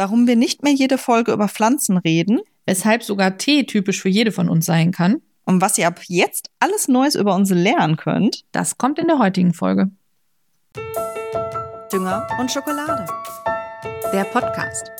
warum wir nicht mehr jede Folge über Pflanzen reden Weshalb sogar Tee typisch für jede von uns sein kann. und was ihr ab jetzt alles Neues über uns lernen könnt. Das kommt in der heutigen Folge. Dünger und Schokolade. Der Podcast.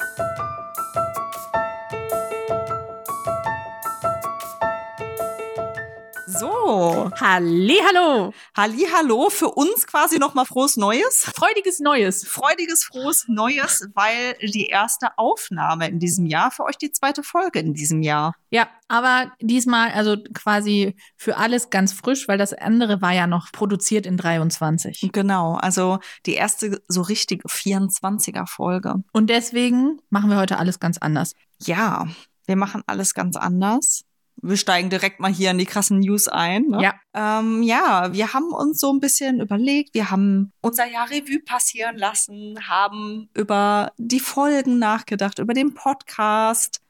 So, Hallo, Halli, hallo, für uns quasi nochmal frohes Neues. freudiges Neues. Freudiges, frohes Neues, weil die erste Aufnahme in diesem Jahr, für euch die zweite Folge in diesem Jahr. Ja, aber diesmal also quasi für alles ganz frisch, weil das andere war ja noch produziert in 23. Genau, also die erste so richtige 24er Folge. Und deswegen machen wir heute alles ganz anders. Ja, wir machen alles ganz anders. Wir steigen direkt mal hier in die krassen News ein. Ne? Ja. Ähm, ja, wir haben uns so ein bisschen überlegt, wir haben unser Jahr Revue passieren lassen, haben über die Folgen nachgedacht, über den Podcast.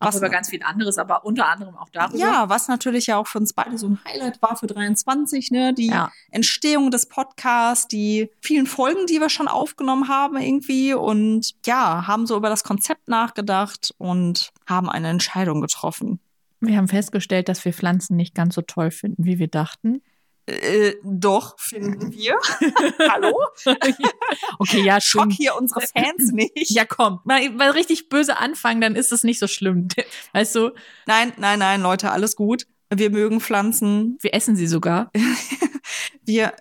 Auch über ganz viel anderes, aber unter anderem auch darüber. Ja, was natürlich ja auch für uns beide so ein Highlight war für 23, ne? Die Ja. Entstehung des Podcasts, die vielen Folgen, die wir schon aufgenommen haben irgendwie und ja, haben so über das Konzept nachgedacht und haben eine Entscheidung getroffen. Wir haben festgestellt, dass wir Pflanzen nicht ganz so toll finden, wie wir dachten. Äh, doch, finden wir. Hallo? Okay, ja, Schock schon. hier unsere Fans nicht. Ja, komm. Mal, mal richtig böse anfangen, dann ist es nicht so schlimm. Weißt du, Nein, nein, nein, Leute, alles gut. Wir mögen Pflanzen. wir essen sie sogar. Wir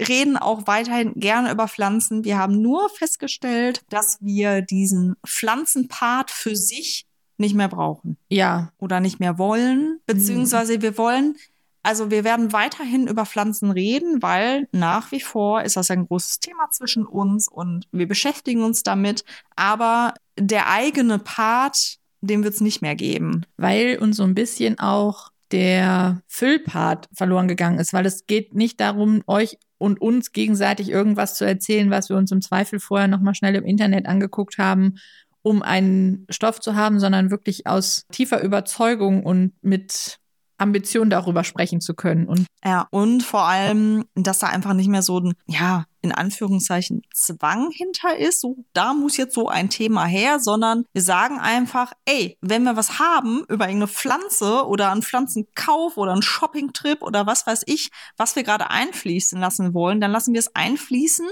reden auch weiterhin gerne über Pflanzen. Wir haben nur festgestellt, dass wir diesen Pflanzenpart für sich nicht mehr brauchen. Ja, oder nicht mehr wollen, beziehungsweise wir wollen, also wir werden weiterhin über Pflanzen reden, weil nach wie vor ist das ein großes Thema zwischen uns und wir beschäftigen uns damit, aber der eigene Part, den wird es nicht mehr geben. weil uns so ein bisschen auch der Füllpart verloren gegangen ist, weil es geht nicht darum, euch und uns gegenseitig irgendwas zu erzählen, was wir uns im Zweifel vorher nochmal schnell im Internet angeguckt haben, um einen Stoff zu haben, sondern wirklich aus tiefer Überzeugung und mit Ambition darüber sprechen zu können. Und Ja, und vor allem, dass da einfach nicht mehr so ein, ja, in Anführungszeichen Zwang hinter ist, so, da muss jetzt so ein Thema her, sondern wir sagen einfach, ey, wenn wir was haben über irgendeine Pflanze oder einen Pflanzenkauf oder einen Shoppingtrip oder was weiß ich, was wir gerade einfließen lassen wollen, dann lassen wir es einfließen,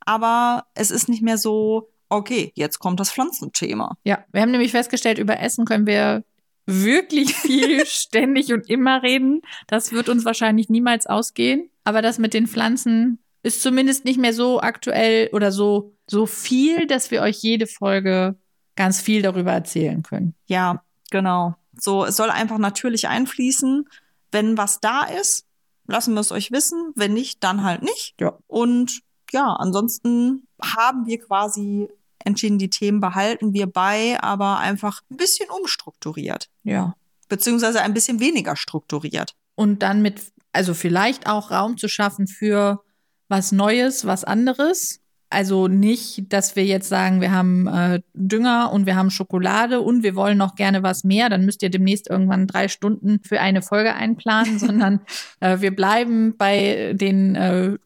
aber es ist nicht mehr so, okay, jetzt kommt das Pflanzenthema. ja, wir haben nämlich festgestellt, über Essen können wir wirklich viel ständig und immer reden. Das wird uns wahrscheinlich niemals ausgehen. Aber das mit den Pflanzen ist zumindest nicht mehr so aktuell oder so, so viel, dass wir euch jede Folge ganz viel darüber erzählen können. Ja, genau. So, es soll einfach natürlich einfließen. Wenn was da ist, lassen wir es euch wissen. Wenn nicht, dann halt nicht. Ja. Und ja, ansonsten haben wir quasi entschieden, die Themen behalten wir bei, aber einfach ein bisschen umstrukturiert. Ja. Beziehungsweise ein bisschen weniger strukturiert. Und dann mit, also vielleicht auch Raum zu schaffen für was Neues, was anderes. Also nicht, dass wir jetzt sagen, wir haben äh, Dünger und wir haben Schokolade und wir wollen noch gerne was mehr. Dann müsst ihr demnächst irgendwann drei Stunden für eine Folge einplanen, sondern äh, wir bleiben bei den äh,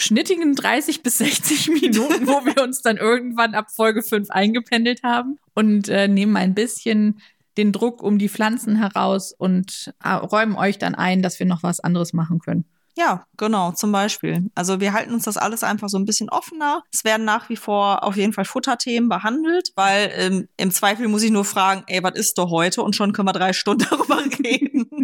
schnittigen 30 bis 60 Minuten, wo wir uns dann irgendwann ab Folge 5 eingependelt haben und äh, nehmen ein bisschen den Druck um die Pflanzen heraus und äh, räumen euch dann ein, dass wir noch was anderes machen können. Ja, genau, zum Beispiel. Also wir halten uns das alles einfach so ein bisschen offener. Es werden nach wie vor auf jeden Fall Futterthemen behandelt, weil ähm, im Zweifel muss ich nur fragen, ey, was ist doch heute? Und schon können wir drei Stunden darüber reden.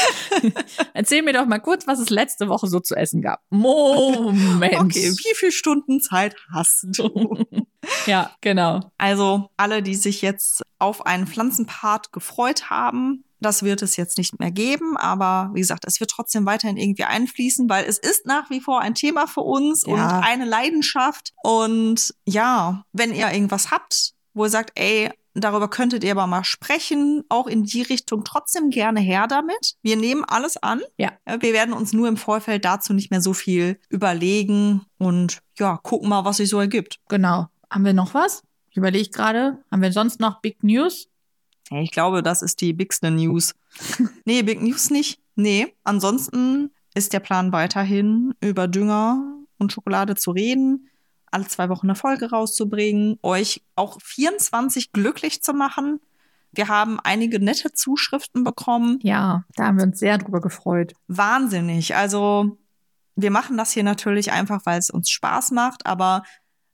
Erzähl mir doch mal kurz, was es letzte Woche so zu essen gab. Moment. Okay, wie viel Stunden Zeit hast du? Ja, genau. Also alle, die sich jetzt auf einen Pflanzenpart gefreut haben, das wird es jetzt nicht mehr geben. Aber wie gesagt, es wird trotzdem weiterhin irgendwie einfließen, weil es ist nach wie vor ein Thema für uns Ja. und eine Leidenschaft. Und ja, wenn ihr irgendwas habt, wo ihr sagt, ey, darüber könntet ihr aber mal sprechen, auch in die Richtung trotzdem gerne her damit. Wir nehmen alles an. Ja. Wir werden uns nur im Vorfeld dazu nicht mehr so viel überlegen und ja, gucken mal, was sich so ergibt. Genau. Haben wir noch was? Ich überlege gerade. Haben wir sonst noch Big News? Ich glaube, das ist die bigste News. nee, Big News nicht. Nee, ansonsten ist der Plan weiterhin über Dünger und Schokolade zu reden. Alle zwei Wochen eine Folge rauszubringen, euch auch 24 glücklich zu machen. Wir haben einige nette Zuschriften bekommen. Ja, da haben wir uns sehr drüber gefreut. Wahnsinnig. Also wir machen das hier natürlich einfach, weil es uns Spaß macht, aber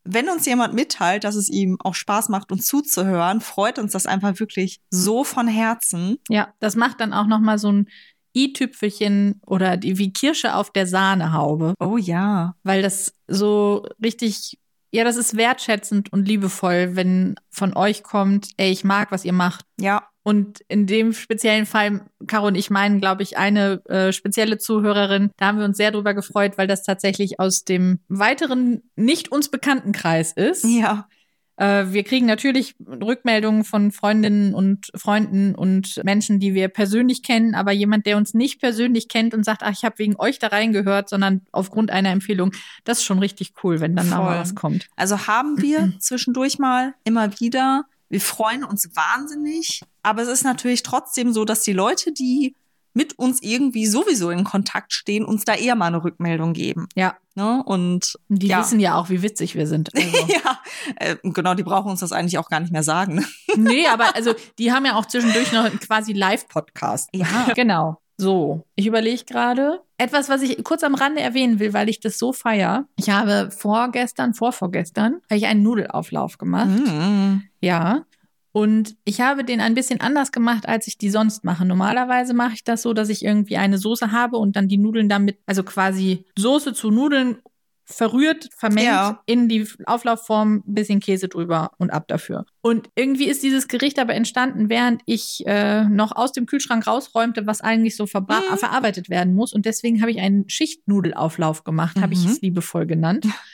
wenn uns jemand mitteilt, dass es ihm auch Spaß macht, uns zuzuhören, freut uns das einfach wirklich so von Herzen. Ja, das macht dann auch noch mal so ein i-Tüpfelchen oder die, wie Kirsche auf der Sahnehaube. Oh ja. Weil das so richtig, ja, das ist wertschätzend und liebevoll, wenn von euch kommt, ey, ich mag, was ihr macht. Ja. Und in dem speziellen Fall, Caro und ich meinen, glaube ich, eine äh, spezielle Zuhörerin. Da haben wir uns sehr drüber gefreut, weil das tatsächlich aus dem weiteren, nicht uns bekannten Kreis ist. Ja. Äh, wir kriegen natürlich Rückmeldungen von Freundinnen und Freunden und Menschen, die wir persönlich kennen, aber jemand, der uns nicht persönlich kennt und sagt, ach, ich habe wegen euch da reingehört, sondern aufgrund einer Empfehlung, das ist schon richtig cool, wenn dann da mal was kommt. Also haben wir zwischendurch mal immer wieder. Wir freuen uns wahnsinnig. Aber es ist natürlich trotzdem so, dass die Leute, die mit uns irgendwie sowieso in Kontakt stehen, uns da eher mal eine Rückmeldung geben. Ja, Ne? Und die ja. wissen ja auch, wie witzig wir sind. Also. ja, äh, genau, die brauchen uns das eigentlich auch gar nicht mehr sagen. Ne? nee, aber also die haben ja auch zwischendurch noch einen quasi Live-Podcast. Ja. Genau. So, ich überlege gerade. Etwas, was ich kurz am Rande erwähnen will, weil ich das so feier. Ich habe vorgestern, vorvorgestern, habe ich einen Nudelauflauf gemacht. Mm. Ja. Und ich habe den ein bisschen anders gemacht, als ich die sonst mache. Normalerweise mache ich das so, dass ich irgendwie eine Soße habe und dann die Nudeln damit, also quasi Soße zu Nudeln verrührt, vermengt Ja. in die Auflaufform, ein bisschen Käse drüber und ab dafür. Und irgendwie ist dieses Gericht aber entstanden, während ich äh, noch aus dem Kühlschrank rausräumte, was eigentlich so Mhm. verarbeitet werden muss. Und deswegen habe ich einen Schichtnudelauflauf gemacht, habe ich Mhm. es liebevoll genannt.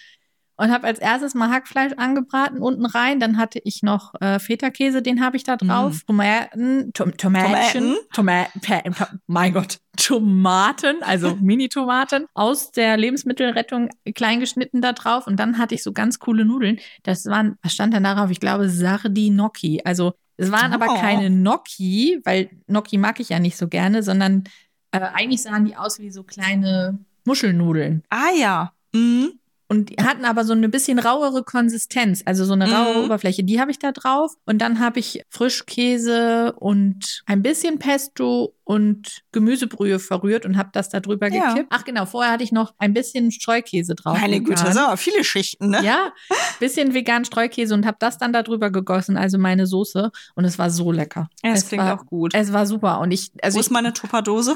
Und habe als erstes mal Hackfleisch angebraten unten rein. Dann hatte ich noch äh, Feta-Käse, den habe ich da drauf. Tomaten, Tom Tomatchen, Tomaten, to mein Gott, Tomaten, also Mini-Tomaten aus der Lebensmittelrettung klein geschnitten da drauf. Und dann hatte ich so ganz coole Nudeln. Das waren, was stand da darauf? Ich glaube, Sardinocchi. Also es waren aber Oh. keine Gnocchi, weil Gnocchi mag ich ja nicht so gerne, sondern äh, eigentlich sahen die aus wie so kleine Muschelnudeln. Ah ja. Mhm. Und die hatten aber so eine bisschen rauere Konsistenz, also so eine rauere Mhm. Oberfläche. Die habe ich da drauf. Und dann habe ich Frischkäse und ein bisschen Pesto und Gemüsebrühe verrührt und habe das da drüber Ja. gekippt. Ach genau, vorher hatte ich noch ein bisschen Streukäse drauf. Meine Güte, das aber viele Schichten, ne? Ja, bisschen vegan Streukäse und habe das dann da drüber gegossen, also meine Soße. Und es war so lecker. Ja, es klingt war, auch gut. Es war super. Und ich, also Wo ist meine Tupperdose?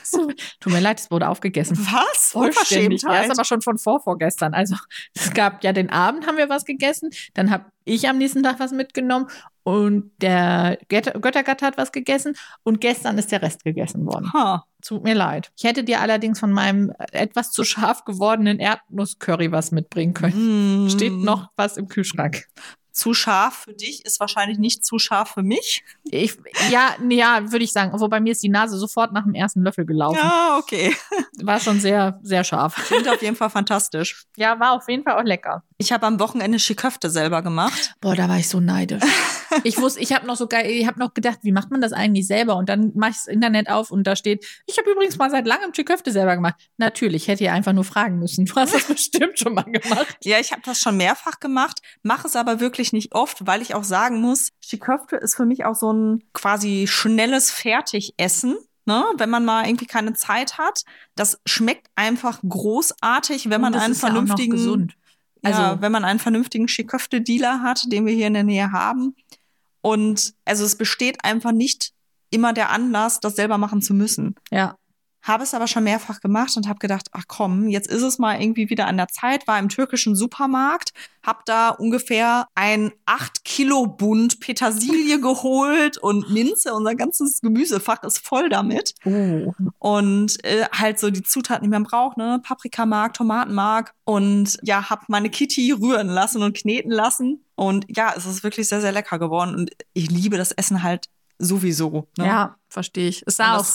tut mir leid, es wurde aufgegessen. Was? Vollständig. Ja, ist aber schon von vorvorgestern. Also es gab ja den Abend haben wir was gegessen, dann habe ich am nächsten Tag was mitgenommen und der Götter- Göttergatte hat was gegessen und gestern ist der Rest gegessen worden. Ha. Tut mir leid. Ich hätte dir allerdings von meinem etwas zu scharf gewordenen Erdnusscurry was mitbringen können. Mm. Steht noch was im Kühlschrank. Zu scharf für dich ist wahrscheinlich nicht zu scharf für mich. Ich, ja, ja, würde ich sagen. Obwohl bei mir ist die Nase sofort nach dem ersten Löffel gelaufen. Ja, okay. War schon sehr, sehr scharf. Klingt auf jeden Fall fantastisch. Ja, war auf jeden Fall auch lecker. Ich habe am Wochenende Schiköfte selber gemacht. Boah, da war ich so neidisch. ich wusste, ich habe noch so geil, ich habe noch gedacht, wie macht man das eigentlich selber? Und dann mache ich das Internet auf und da steht, ich habe übrigens mal seit langem Chiköfte selber gemacht. Natürlich, hätte ihr einfach nur fragen müssen. Du hast das bestimmt schon mal gemacht. Ja, ich habe das schon mehrfach gemacht, mache es aber wirklich nicht oft, weil ich auch sagen muss, Schiköfte ist für mich auch so ein quasi schnelles Fertigessen. Ne, wenn man mal irgendwie keine Zeit hat, das schmeckt einfach großartig, wenn man einen ja vernünftigen. Also, Also- wenn man einen vernünftigen Schiköfte-Dealer hat, den wir hier in der Nähe haben. Und also es besteht einfach nicht immer der Anlass, das selber machen zu müssen. Ja. Habe es aber schon mehrfach gemacht und habe gedacht, ach komm, jetzt ist es mal irgendwie wieder an der Zeit, war im türkischen Supermarkt, habe da ungefähr ein 8 Kilo Bund Petersilie geholt und Minze, unser ganzes Gemüsefach ist voll damit. Oh. Und äh, halt so die Zutaten, die man braucht, ne? Paprikamark, Tomatenmark. Und ja, hab meine Kitty rühren lassen und kneten lassen. Und ja, es ist wirklich sehr, sehr lecker geworden. Und ich liebe das Essen halt sowieso. Ne? Ja, verstehe ich. Es sah auch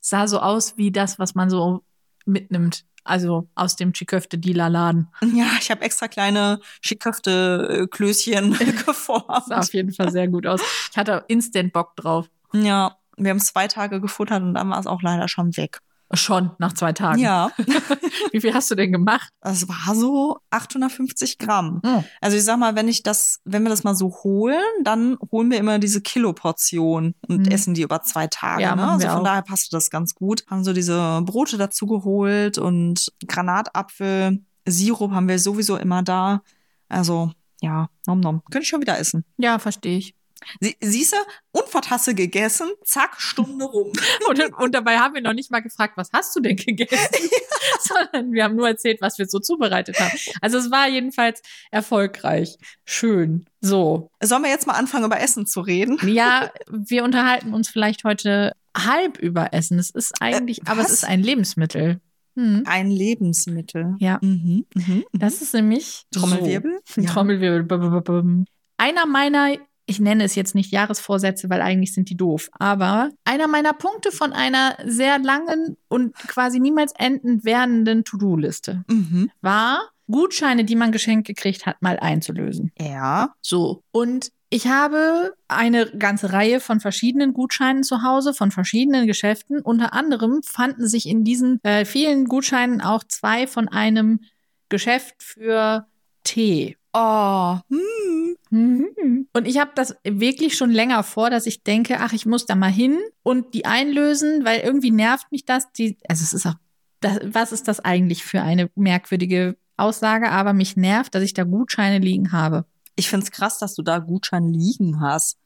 sah so aus wie das, was man so mitnimmt. Also aus dem Chiköfte-Dealer-Laden. Ja, ich habe extra kleine Schiköfte-Klößchen geformt. Sah auf jeden Fall sehr gut aus. Ich hatte instant Bock drauf. Ja, wir haben es zwei Tage gefuttert und dann war es auch leider schon weg. Schon nach zwei Tagen. Ja, Wie viel hast du denn gemacht? das war so 850 Gramm. Oh. Also ich sag mal, wenn ich das, wenn wir das mal so holen, dann holen wir immer diese Kiloportion und Mhm. essen die über zwei Tage. Ja, ne? Also von auch. daher passte das ganz gut. Haben so diese Brote dazu geholt und Granatapfel, Sirup haben wir sowieso immer da. Also ja, nom nom. Könnte ich schon wieder essen. Ja, verstehe ich. Sie, siehste, Unvertasse gegessen, zack, Stunde rum. Und, und dabei haben wir noch nicht mal gefragt, was hast du denn gegessen? Sondern wir haben nur erzählt, was wir so zubereitet haben. Also es war jedenfalls erfolgreich. Schön. So. Sollen wir jetzt mal anfangen, über Essen zu reden? Ja, wir unterhalten uns vielleicht heute halb über Essen. Es ist eigentlich, Äh, aber es ist ein Lebensmittel. Hm. Ein Lebensmittel. Ja. Mhm, mhm. Das ist nämlich Trommelwirbel? So. Ja. Trommelwirbel. Einer meiner, ich nenne es jetzt nicht Jahresvorsätze, weil eigentlich sind die doof, aber einer meiner Punkte von einer sehr langen und quasi niemals enden werdenden To-Do-Liste Mhm. war, Gutscheine, die man geschenkt gekriegt hat, mal einzulösen. Ja. So. Und ich habe eine ganze Reihe von verschiedenen Gutscheinen zu Hause, von verschiedenen Geschäften. Unter anderem fanden sich in diesen äh, vielen Gutscheinen auch zwei von einem Geschäft für Tee. Oh. Hm. Mhm. Und ich habe das wirklich schon länger vor, dass ich denke, ach, ich muss da mal hin und die einlösen, weil irgendwie nervt mich das. Die, also es ist auch, das, was ist das eigentlich für eine merkwürdige Aussage? Aber mich nervt, dass ich da Gutscheine liegen habe. Ich find's krass, dass du da Gutscheine liegen hast.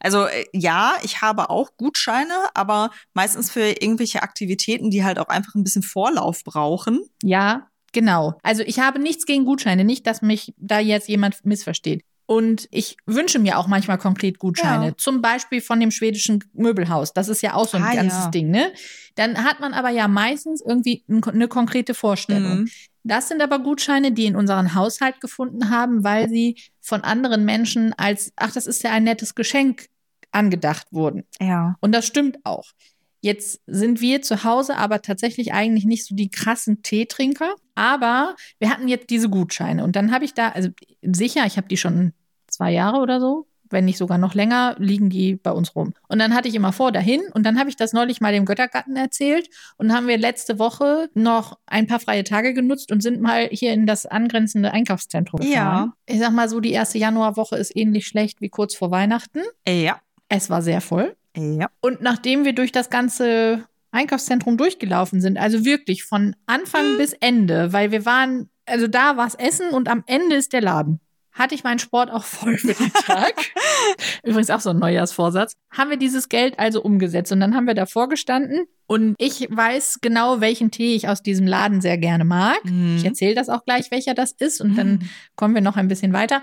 Also äh, ja, ich habe auch Gutscheine, aber meistens für irgendwelche Aktivitäten, die halt auch einfach ein bisschen Vorlauf brauchen. Ja, genau. Also ich habe nichts gegen Gutscheine, nicht, dass mich da jetzt jemand missversteht. Und ich wünsche mir auch manchmal konkret Gutscheine. Ja. Zum Beispiel von dem schwedischen Möbelhaus. Das ist ja auch so ein Ah, ganzes ja. Ding, ne? Dann hat man aber ja meistens irgendwie ein- eine konkrete Vorstellung. Mhm. Das sind aber Gutscheine, die in unseren Haushalt gefunden haben, weil sie von anderen Menschen als, ach, das ist ja ein nettes Geschenk angedacht wurden. Ja. Und das stimmt auch. Jetzt sind wir zu Hause aber tatsächlich eigentlich nicht so die krassen Teetrinker. Aber wir hatten jetzt diese Gutscheine. Und dann habe ich da, also sicher, ich habe die schon zwei Jahre oder so, wenn nicht sogar noch länger, liegen die bei uns rum. Und dann hatte ich immer vor, dahin. Und dann habe ich das neulich mal dem Göttergatten erzählt. Und haben wir letzte Woche noch ein paar freie Tage genutzt und sind mal hier in das angrenzende Einkaufszentrum Ja. gefahren. Ich sag mal so, die erste Januarwoche ist ähnlich schlecht wie kurz vor Weihnachten. Ja. Es war sehr voll. Ja. Und nachdem wir durch das ganze Einkaufszentrum durchgelaufen sind, also wirklich von Anfang bis Ende, weil wir waren, also da war es Essen und am Ende ist der Laden. Hatte ich meinen Sport auch voll für den Tag. Übrigens auch so ein Neujahrsvorsatz. Haben wir dieses Geld also umgesetzt und dann haben wir davor gestanden und ich weiß genau, welchen Tee ich aus diesem Laden sehr gerne mag. Mhm. Ich erzähle das auch gleich, welcher das ist und dann Mhm. kommen wir noch ein bisschen weiter.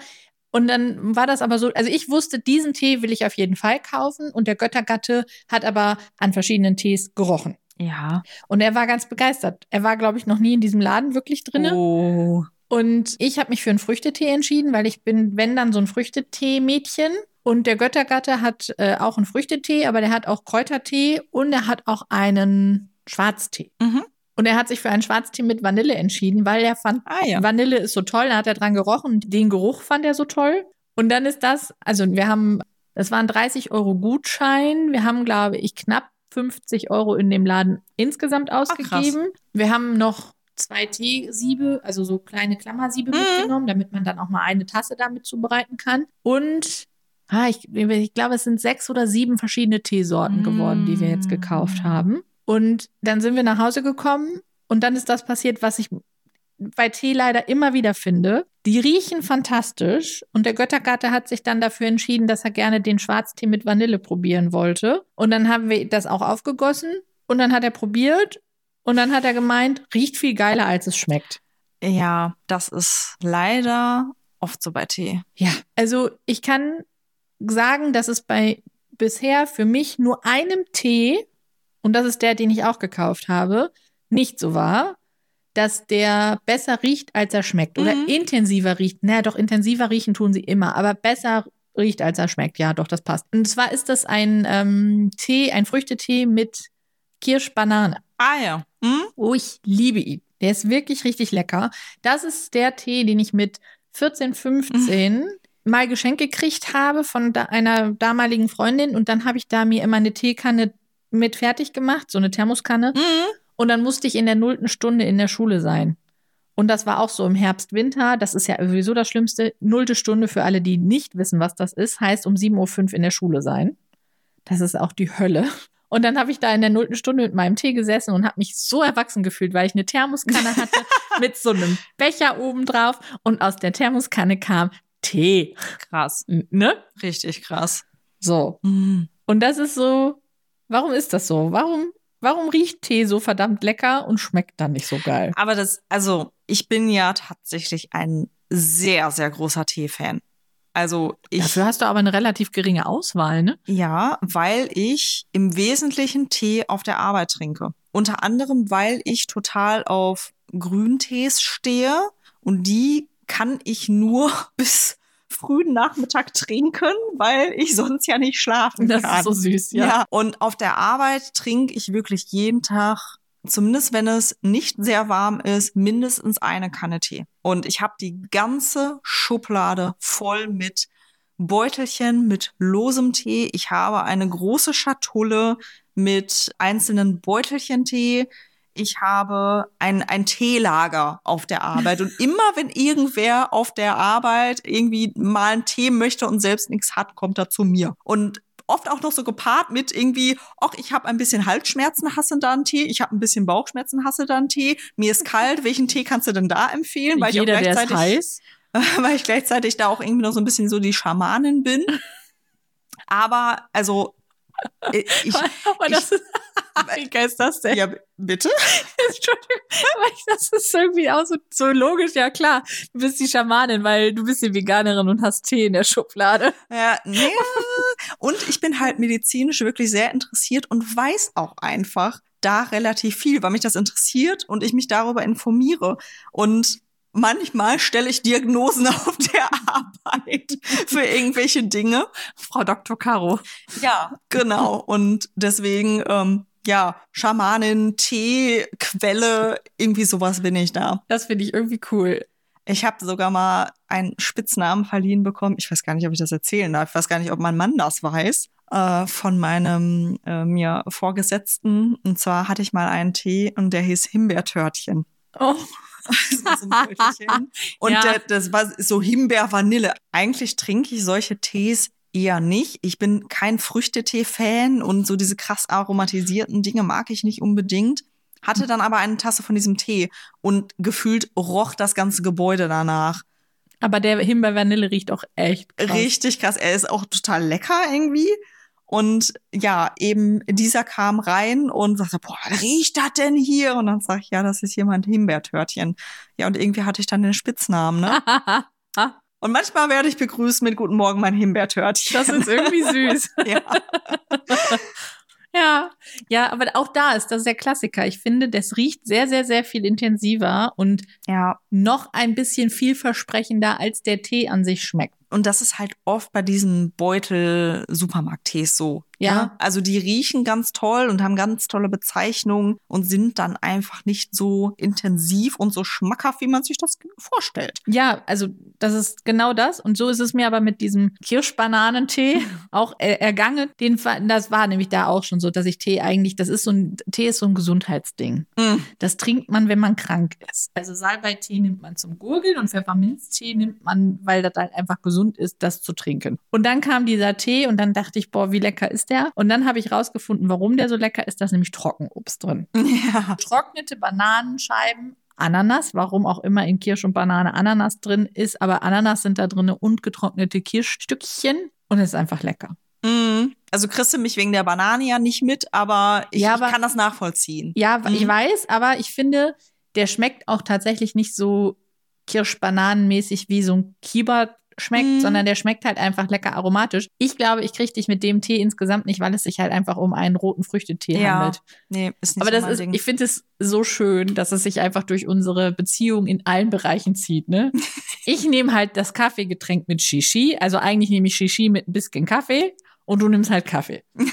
Und dann war das aber so, also ich wusste, diesen Tee will ich auf jeden Fall kaufen und der Göttergatte hat aber an verschiedenen Tees gerochen. Ja. Und er war ganz begeistert. Er war, glaube ich, noch nie in diesem Laden wirklich drinne. Oh. Und ich habe mich für einen Früchtetee entschieden, weil ich bin, wenn dann so ein Früchtetee-Mädchen. Und der Göttergatte hat äh, auch einen Früchtetee, aber der hat auch Kräutertee und er hat auch einen Schwarztee. Mhm. Und er hat sich für einen Schwarztee mit Vanille entschieden, weil er fand, Ah ja. Vanille ist so toll, da hat er dran gerochen den Geruch fand er so toll. Und dann ist das, also wir haben, das waren 30 Euro Gutschein. Wir haben, glaube ich, knapp 50 Euro in dem Laden insgesamt ausgegeben. wir haben noch zwei Teesiebe, also so kleine Klammersiebe Mhm. mitgenommen, damit man dann auch mal eine Tasse damit zubereiten kann. Und ah, ich, ich glaube, es sind sechs oder sieben verschiedene Teesorten geworden, die wir jetzt gekauft Mm. haben. Und dann sind wir nach Hause gekommen und dann ist das passiert, was ich bei Tee leider immer wieder finde. Die riechen fantastisch und der Göttergatte hat sich dann dafür entschieden, dass er gerne den Schwarztee mit Vanille probieren wollte. Und dann haben wir das auch aufgegossen und dann hat er probiert und dann hat er gemeint, riecht viel geiler, als es schmeckt. Ja, das ist leider oft so bei Tee. Ja, also ich kann sagen, dass es bei bisher für mich nur einem Tee, und das ist der, den ich auch gekauft habe, nicht so war, dass der besser riecht, als er schmeckt. Oder Mhm. intensiver riecht. Naja, doch, intensiver riechen tun sie immer, aber besser riecht, als er schmeckt. Ja, doch, das passt. Und zwar ist das ein ähm, Tee, ein Früchtetee mit Kirschbanane. Ah ja. Hm? Oh, ich liebe ihn. Der ist wirklich richtig lecker. Das ist der Tee, den ich mit 14, 15 mal geschenkt gekriegt habe von da einer damaligen Freundin. Und dann habe ich da mir immer eine Teekanne mit fertig gemacht, so eine Thermoskanne. Mhm. Und dann musste ich in der nullten Stunde in der Schule sein. Und das war auch so im Herbst, Winter. Das ist ja sowieso das Schlimmste. Nullte Stunde für alle, die nicht wissen, was das ist, heißt um 7.05 Uhr in der Schule sein. Das ist auch die Hölle. Und dann habe ich da in der nullten Stunde mit meinem Tee gesessen und habe mich so erwachsen gefühlt, weil ich eine Thermoskanne hatte mit so einem Becher oben drauf und aus der Thermoskanne kam Tee. Krass. Ne? Richtig krass. So. Mhm. Und das ist so, warum ist das so? Warum, warum riecht Tee so verdammt lecker und schmeckt dann nicht so geil? Aber das, also, ich bin ja tatsächlich ein sehr, sehr großer Tee-Fan. Also ich. Dafür hast du aber eine relativ geringe Auswahl, ne? Ja, weil ich im Wesentlichen Tee auf der Arbeit trinke. Unter anderem, weil ich total auf Grüntees stehe und die kann ich nur bis frühen Nachmittag trinken, weil ich sonst ja nicht schlafen Das kann. ist so süß, ja. Ja, und auf der Arbeit trinke ich wirklich jeden Tag, zumindest wenn es nicht sehr warm ist, mindestens eine Kanne Tee. Und ich habe die ganze Schublade voll mit Beutelchen mit losem Tee. Ich habe eine große Schatulle mit einzelnen Beutelchen Tee. Ich habe ein, ein Teelager auf der Arbeit. Und immer wenn irgendwer auf der Arbeit irgendwie mal einen Tee möchte und selbst nichts hat, kommt er zu mir. Und oft auch noch so gepaart mit irgendwie, ach, ich habe ein bisschen Halsschmerzen, hasse da einen Tee, ich habe ein bisschen Bauchschmerzen, hasse da einen Tee, mir ist kalt, welchen Tee kannst du denn da empfehlen? Weil Jeder, ich auch gleichzeitig, heiß. weil ich gleichzeitig da auch irgendwie noch so ein bisschen so die Schamanin bin. Aber also ich, Aber das ist, wie geil ist das denn? ja, bitte? Entschuldigung, ich- das ist irgendwie auch so, so logisch. Ja klar, du bist die Schamanin, weil du bist die Veganerin und hast Tee in der Schublade. Ja, nee. Und ich bin halt medizinisch wirklich sehr interessiert und weiß auch einfach da relativ viel, weil mich das interessiert und ich mich darüber informiere. Und manchmal stelle ich Diagnosen auf der Arbeit für irgendwelche Dinge. Frau Dr. Caro. Ja, genau. Und deswegen, ähm, ja, Schamanin, Tee, Quelle, irgendwie sowas bin ich da. Das finde ich irgendwie cool. Ich habe sogar mal einen Spitznamen verliehen bekommen. Ich weiß gar nicht, ob ich das erzählen darf. Ich weiß gar nicht, ob mein Mann das weiß. Äh, von meinem äh, mir Vorgesetzten. Und zwar hatte ich mal einen Tee und der hieß Himbeertörtchen. Oh. Das war so ein Beutelchen. Und Ja. der, das war so Himbeer-Vanille. Eigentlich trinke ich solche Tees eher nicht. Ich bin kein Früchtetee-Fan und so diese krass aromatisierten Dinge mag ich nicht unbedingt. Hatte dann aber eine Tasse von diesem Tee und gefühlt roch das ganze Gebäude danach. Aber der Himbeer-Vanille riecht auch echt krass. Richtig krass. Er ist auch total lecker irgendwie. Und ja, eben dieser kam rein und sagte, boah, was riecht das denn hier? Und dann sag ich, ja, das ist jemand Himbeertörtchen. Ja, und irgendwie hatte ich dann den Spitznamen, ne? Und manchmal werde ich begrüßt mit Guten Morgen, mein Himbeertörtchen. das ist irgendwie süß. ja. Ja, ja, aber auch da ist das der Klassiker. Ich finde, das riecht sehr, sehr, sehr viel intensiver und ja. noch ein bisschen vielversprechender, als der Tee an sich schmeckt. Und das ist halt oft bei diesen Beutel-Supermarkt-Tees so. Ja. ne? Also die riechen ganz toll und haben ganz tolle Bezeichnungen und sind dann einfach nicht so intensiv und so schmackhaft, wie man sich das vorstellt. Ja, also das ist genau das. Und so ist es mir aber mit diesem Kirschbananentee auch er ergangen. Den, das war nämlich da auch schon so, dass ich Tee eigentlich, das ist so ein, Tee ist so ein Gesundheitsding. Mm. Das trinkt man, wenn man krank ist. Also Salbeitee nimmt man zum Gurgeln und Pfefferminztee nimmt man, weil das halt einfach gesund ist, das zu trinken. Und dann kam dieser Tee und dann dachte ich, boah, wie lecker ist der? Und dann habe ich rausgefunden, warum der so lecker ist. Da ist nämlich Trockenobst drin. Ja. Getrocknete Bananenscheiben, Ananas, warum auch immer in Kirsch und Banane Ananas drin ist, aber Ananas sind da drin und getrocknete Kirschstückchen und es ist einfach lecker. Mm. Also kriegst du mich wegen der Banane ja nicht mit, aber ich, Ja, aber- ich kann das nachvollziehen. Ja, ich Mhm. weiß, aber ich finde, der schmeckt auch tatsächlich nicht so kirschbananenmäßig wie so ein Kieber schmeckt, Mhm. sondern der schmeckt halt einfach lecker aromatisch. Ich glaube, ich kriege dich mit dem Tee insgesamt nicht, weil es sich halt einfach um einen roten Früchtetee Ja, handelt. Nee, ist nicht Aber so das ist, Ding. ich finde es so schön, dass es sich einfach durch unsere Beziehung in allen Bereichen zieht. Ne? Ich nehme halt das Kaffeegetränk mit Shishi, also eigentlich nehme ich Shishi mit ein bisschen Kaffee und du nimmst halt Kaffee.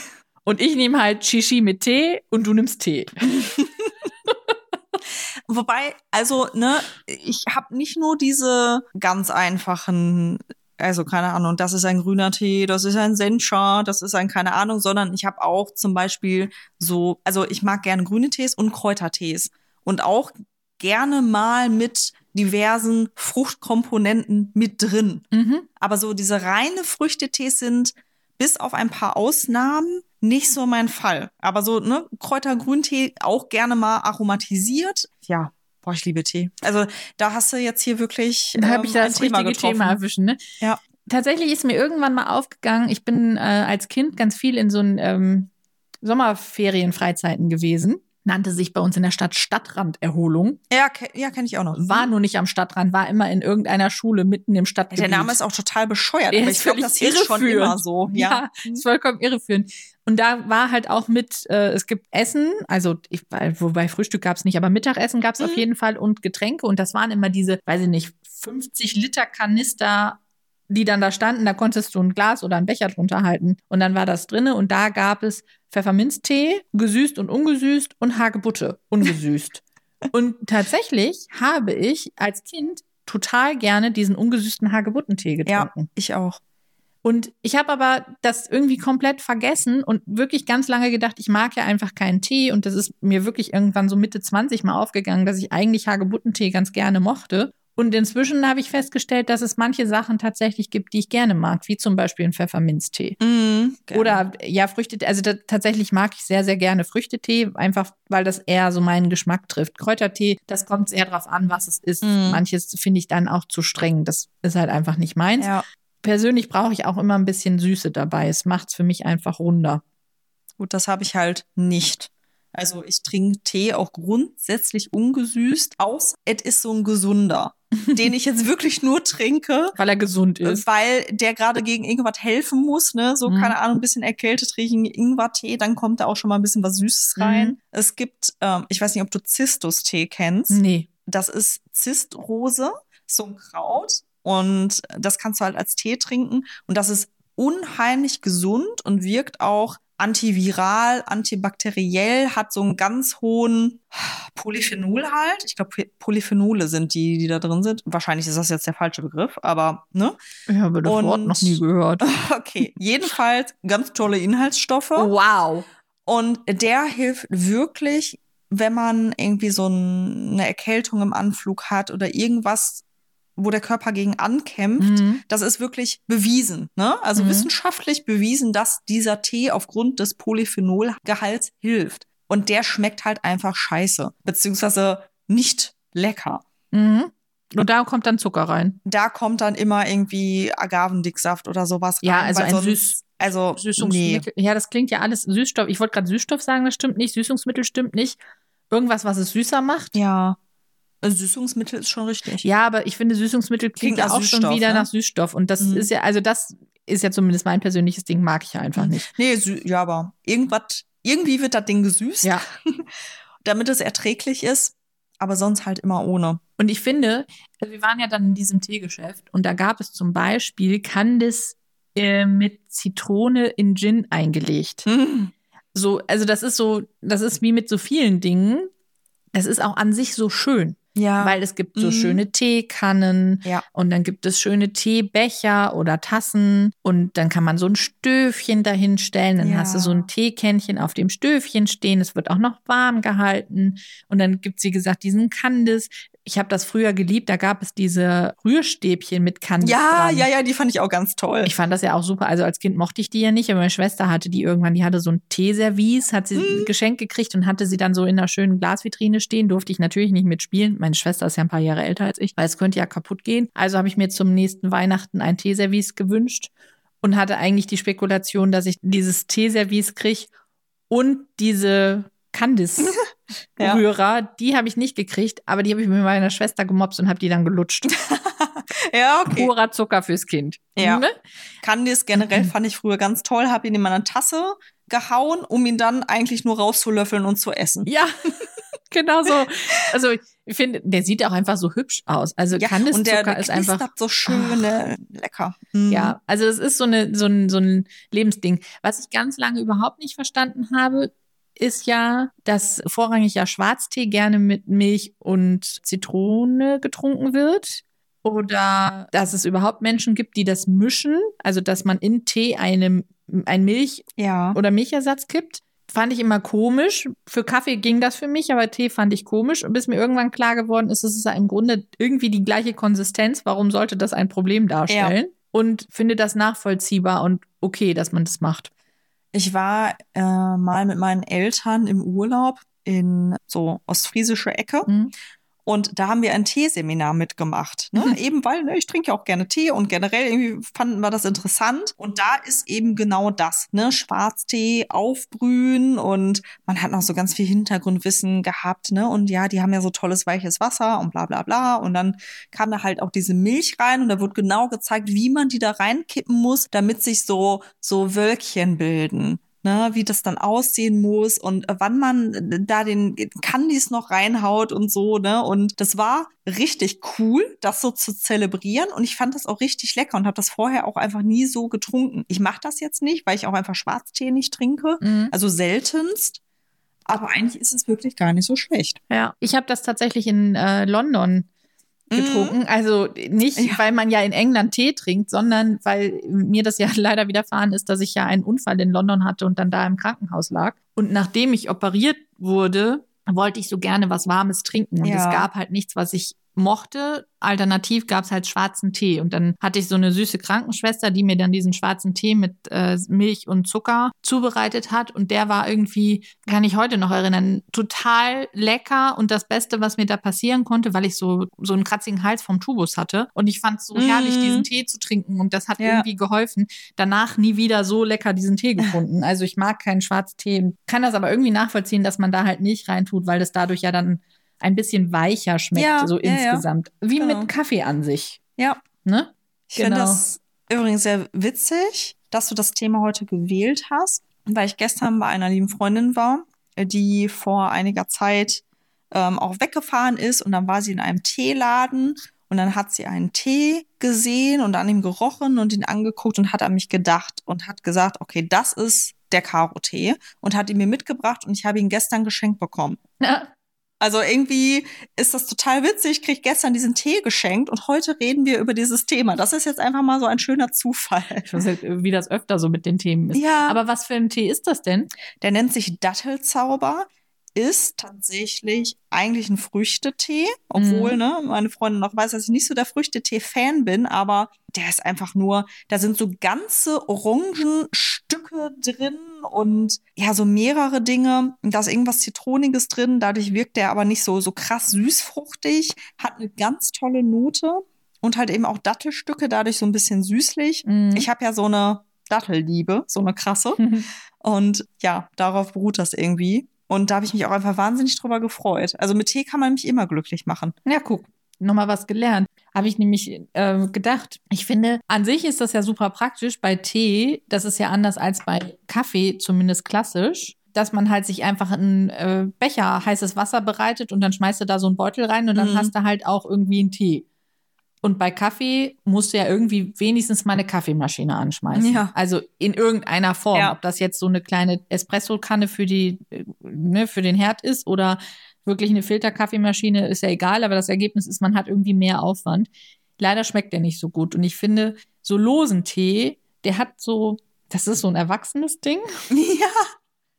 Und ich nehme halt Shishi mit Tee und du nimmst Tee. Wobei, also, ne, ich habe nicht nur diese ganz einfachen also keine Ahnung, das ist ein grüner Tee, das ist ein Sencha, das ist ein keine Ahnung, sondern ich habe auch zum Beispiel so, also ich mag gerne grüne Tees und Kräutertees und auch gerne mal mit diversen Fruchtkomponenten mit drin. Mhm. Aber so diese reine Früchtetees sind bis auf ein paar Ausnahmen nicht so mein Fall. Aber so, ne, Kräutergrüntee auch gerne mal aromatisiert. Ja, boah, ich liebe Tee. Also da hast du jetzt hier wirklich Da habe ich ähm, das richtige Thema erwischen, ne? Ja. Tatsächlich ist mir irgendwann mal aufgegangen, ich bin äh, als Kind ganz viel in so einen ähm, Sommerferienfreizeiten gewesen. Nannte sich bei uns in der Stadt Stadtranderholung. Ja, ja kenne ich auch noch. War nur nicht am Stadtrand, war immer in irgendeiner Schule mitten im Stadtgebiet. Der Name ist auch total bescheuert, Der aber ist ich glaube, das hieß schon irreführend. immer so. Ja, Ja. ist vollkommen irreführend. Und da war halt auch mit, äh, es gibt Essen, also ich, wobei Frühstück gab's nicht, aber Mittagessen gab's auf Mhm. jeden Fall und Getränke. Und das waren immer diese, weiß ich nicht, 50 Liter Kanister, die dann da standen. Da konntest du ein Glas oder einen Becher drunter halten. Und dann war das drinne und da gab es Pfefferminztee, gesüßt und ungesüßt und Hagebutte, ungesüßt. und tatsächlich habe ich als Kind total gerne diesen ungesüßten Hagebuttentee ja, getrunken. ich auch. Und ich habe aber das irgendwie komplett vergessen und wirklich ganz lange gedacht, ich mag ja einfach keinen Tee. Und das ist mir wirklich irgendwann so Mitte 20 mal aufgegangen, dass ich eigentlich Hagebuttentee ganz gerne mochte. Und inzwischen habe ich festgestellt, dass es manche Sachen tatsächlich gibt, die ich gerne mag, wie zum Beispiel einen Pfefferminztee. Gerne. Oder ja, Früchte, also da, tatsächlich mag ich sehr, sehr gerne Früchtetee, einfach weil das eher so meinen Geschmack trifft. Kräutertee, das kommt eher drauf an, was es ist. Mhm. Manches finde ich dann auch zu streng. Das ist halt einfach nicht meins ja. persönlich brauche ich auch immer ein bisschen Süße dabei. Es macht es für mich einfach runder. Gut, das habe ich halt nicht. Also ich trinke Tee auch grundsätzlich ungesüßt, außer es ist so ein gesunder, den ich jetzt wirklich nur trinke, Weil er gesund ist. weil der gerade gegen irgendwas helfen muss, ne? So, Mhm. keine Ahnung, ein bisschen erkältet Ingwer-Tee, dann kommt da auch schon mal ein bisschen was Süßes rein. Mhm. Es gibt, ähm, ich weiß nicht, ob du Zistus-Tee kennst. Nee. Das ist Zistrose, so ein Kraut. Und das kannst du halt als Tee trinken. Und das ist unheimlich gesund und wirkt auch antiviral, antibakteriell, hat so einen ganz hohen Polyphenolhalt. Ich glaube, Polyphenole sind die, die da drin sind. Wahrscheinlich ist das jetzt der falsche Begriff, aber ne? Ich habe das Und- Wort noch nie gehört. Okay. Jedenfalls ganz tolle Inhaltsstoffe. Wow. Und der hilft wirklich, wenn man irgendwie so ein, eine Erkältung im Anflug hat oder irgendwas, wo der Körper gegen ankämpft. Mhm. Das ist wirklich bewiesen, ne? Also Mhm. wissenschaftlich bewiesen, dass dieser Tee aufgrund des Polyphenolgehalts hilft. Und der schmeckt halt einfach scheiße, beziehungsweise nicht lecker. Mhm. Und da kommt dann Zucker rein. Da kommt dann immer irgendwie Agavendicksaft oder sowas rein. Ja, also ein Süß- Also, nee. Süßungsmittel. Ja, das klingt ja alles Süßstoff. Ich wollte gerade Süßstoff sagen, das stimmt nicht. Süßungsmittel stimmt nicht. Irgendwas, was es süßer macht. Ja. Süßungsmittel ist schon richtig. Ja, aber ich finde, Süßungsmittel klingt, Klingt auch schon Süßstoff, wieder ne? nach Süßstoff. Und das Mhm. ist ja, also das ist ja zumindest mein persönliches Ding, mag ich ja einfach nicht. Nee, ja, aber irgendwas, irgendwie wird das Ding gesüßt, Ja. damit es erträglich ist, aber sonst halt immer ohne. Und ich finde, also wir waren ja dann in diesem Teegeschäft und da gab es zum Beispiel Candice äh, mit Zitrone in Gin eingelegt. Hm. So, also das ist so, das ist wie mit so vielen Dingen. Das ist auch an sich so schön, Ja. weil es gibt so Mhm. schöne Teekannen Ja. und dann gibt es schöne Teebecher oder Tassen und dann kann man so ein Stöfchen dahin stellen. Dann Ja. hast du so ein Teekännchen auf dem Stöfchen stehen. Es wird auch noch warm gehalten und dann gibt's wie gesagt diesen Candice. Ich habe das früher geliebt. Da gab es diese Rührstäbchen mit Candice ja, dran. ja, ja, die fand ich auch ganz toll. Ich fand das ja auch super. Also als Kind mochte ich die ja nicht, aber meine Schwester hatte die irgendwann, die hatte so ein Teeservice, hat sie Mhm. geschenkt gekriegt und hatte sie dann so in einer schönen Glasvitrine stehen. Durfte ich natürlich nicht mitspielen. Meine Schwester ist ja ein paar Jahre älter als ich, weil es könnte ja kaputt gehen. Also habe ich mir zum nächsten Weihnachten ein Teeservice gewünscht und hatte eigentlich die Spekulation, dass ich dieses Teeservice krieg und diese Candice-Rührer, die habe ich nicht gekriegt, aber die habe ich mit meiner Schwester gemobst und habe die dann gelutscht. ja, okay. Purer Zucker fürs Kind. Ja. Ne? Candice generell fand ich früher ganz toll, habe ihn in meine Tasse gehauen, um ihn dann eigentlich nur rauszulöffeln und zu essen. Ja, genau so. Also ich finde, der sieht auch einfach so hübsch aus. Also und der, der ist einfach. so schön, ne? lecker. Mhm. Ja, also es ist so, eine, so, ein, so ein Lebensding. Was ich ganz lange überhaupt nicht verstanden habe, ist ja, dass vorrangig ja Schwarztee gerne mit Milch und Zitrone getrunken wird. Oder dass es überhaupt Menschen gibt, die das mischen, also dass man in Tee eine, ein Milch- Ja. oder Milchersatz kippt. Fand ich immer komisch. Für Kaffee ging das für mich, aber Tee fand ich komisch. Und bis mir irgendwann klar geworden ist, es ist ja im Grunde irgendwie die gleiche Konsistenz. Warum sollte das ein Problem darstellen? Und finde das nachvollziehbar und okay, dass man das macht. Ich war äh, mal mit meinen Eltern im Urlaub in so ostfriesische Ecke. Mhm. Und da haben wir ein Teeseminar mitgemacht. Ne? Mhm. Eben weil ne, ich trinke ja auch gerne Tee und generell irgendwie fanden wir das interessant. Und da ist eben genau das, ne? Schwarztee aufbrühen und man hat noch so ganz viel Hintergrundwissen gehabt, ne? Und ja, die haben ja so tolles weiches Wasser und bla bla bla. Und dann kam da halt auch diese Milch rein und da wurde genau gezeigt, wie man die da reinkippen muss, damit sich so, so Wölkchen bilden ne, wie das dann aussehen muss und äh, wann man äh, da den Candies noch reinhaut und so, ne? Und das war richtig cool, das so zu zelebrieren und ich fand das auch richtig lecker und habe das vorher auch einfach nie so getrunken. Ich mache das jetzt nicht, weil ich auch einfach Schwarztee nicht trinke, Mhm. also seltenst. Aber eigentlich ist es wirklich gar nicht so schlecht. Ja, ich habe das tatsächlich in äh, London getrunken. Also nicht, Ja. weil man ja in England Tee trinkt, sondern weil mir das ja leider widerfahren ist, dass ich ja einen Unfall in London hatte und dann da im Krankenhaus lag. Und nachdem ich operiert wurde, wollte ich so gerne was Warmes trinken. Und Ja. es gab halt nichts, was ich mochte. Alternativ gab es halt schwarzen Tee. Und dann hatte ich so eine süße Krankenschwester, die mir dann diesen schwarzen Tee mit äh, Milch und Zucker zubereitet hat. Und der war irgendwie, kann ich heute noch erinnern, total lecker und das Beste, was mir da passieren konnte, weil ich so, so einen kratzigen Hals vom Tubus hatte. Und ich fand es so Mm. herrlich, diesen Tee zu trinken. Und das hat Ja. irgendwie geholfen. Danach nie wieder so lecker diesen Tee gefunden. Also ich mag keinen Schwarztee, kann das aber irgendwie nachvollziehen, dass man da halt Milch reintut, weil das dadurch ja dann ein bisschen weicher schmeckt, Ja, so ja, ja. insgesamt. Wie Genau. mit Kaffee an sich. Ja. Ne? Ich finde Genau. das übrigens sehr witzig, dass du das Thema heute gewählt hast, weil ich gestern bei einer lieben Freundin war, die vor einiger Zeit ähm, auch weggefahren ist und dann war sie in einem Teeladen und dann hat sie einen Tee gesehen und an ihm gerochen und ihn angeguckt und hat an mich gedacht und hat gesagt, okay, das ist der Karo-Tee und hat ihn mir mitgebracht und ich habe ihn gestern geschenkt bekommen. Also irgendwie ist das total witzig. Ich krieg gestern diesen Tee geschenkt und heute reden wir über dieses Thema. Das ist jetzt einfach mal so ein schöner Zufall. Ich weiß nicht, wie das öfter so mit den Themen ist. Ja, Aber was für ein Tee ist das denn? der nennt sich Dattelzauber, ist tatsächlich eigentlich ein Früchtetee, obwohl, Mhm. ne, meine Freundin noch weiß, dass ich nicht so der Früchtetee-Fan bin, aber der ist einfach nur, da sind so ganze Orangenstücke drin und ja, so mehrere Dinge. Da ist irgendwas Zitroniges drin, dadurch wirkt der aber nicht so, so krass süßfruchtig, hat eine ganz tolle Note und halt eben auch Dattelstücke, dadurch so ein bisschen süßlich. Mhm. Ich habe ja so eine Dattelliebe, so eine krasse. Und ja, darauf beruht das irgendwie. Und da habe ich mich auch einfach wahnsinnig drüber gefreut. Also mit Tee kann man mich immer glücklich machen. Ja, guck, nochmal was gelernt. Habe ich nämlich äh, gedacht. Ich finde, an sich ist das ja super praktisch bei Tee. Das ist ja anders als bei Kaffee, zumindest klassisch. Dass man halt sich einfach einen äh, Becher heißes Wasser bereitet und dann schmeißt du da so einen Beutel rein und dann Mhm. hast du halt auch irgendwie einen Tee. Und bei Kaffee musst du ja irgendwie wenigstens mal eine Kaffeemaschine anschmeißen. Ja. Also in irgendeiner Form. Ja. Ob das jetzt so eine kleine Espresso-Kanne für die, äh, ne, für den Herd ist oder wirklich eine Filterkaffeemaschine, ist ja egal, aber das Ergebnis ist, man hat irgendwie mehr Aufwand. Leider schmeckt der nicht so gut. Und ich finde, so losen Tee, der hat so, das ist so ein erwachsenes Ding, Ja.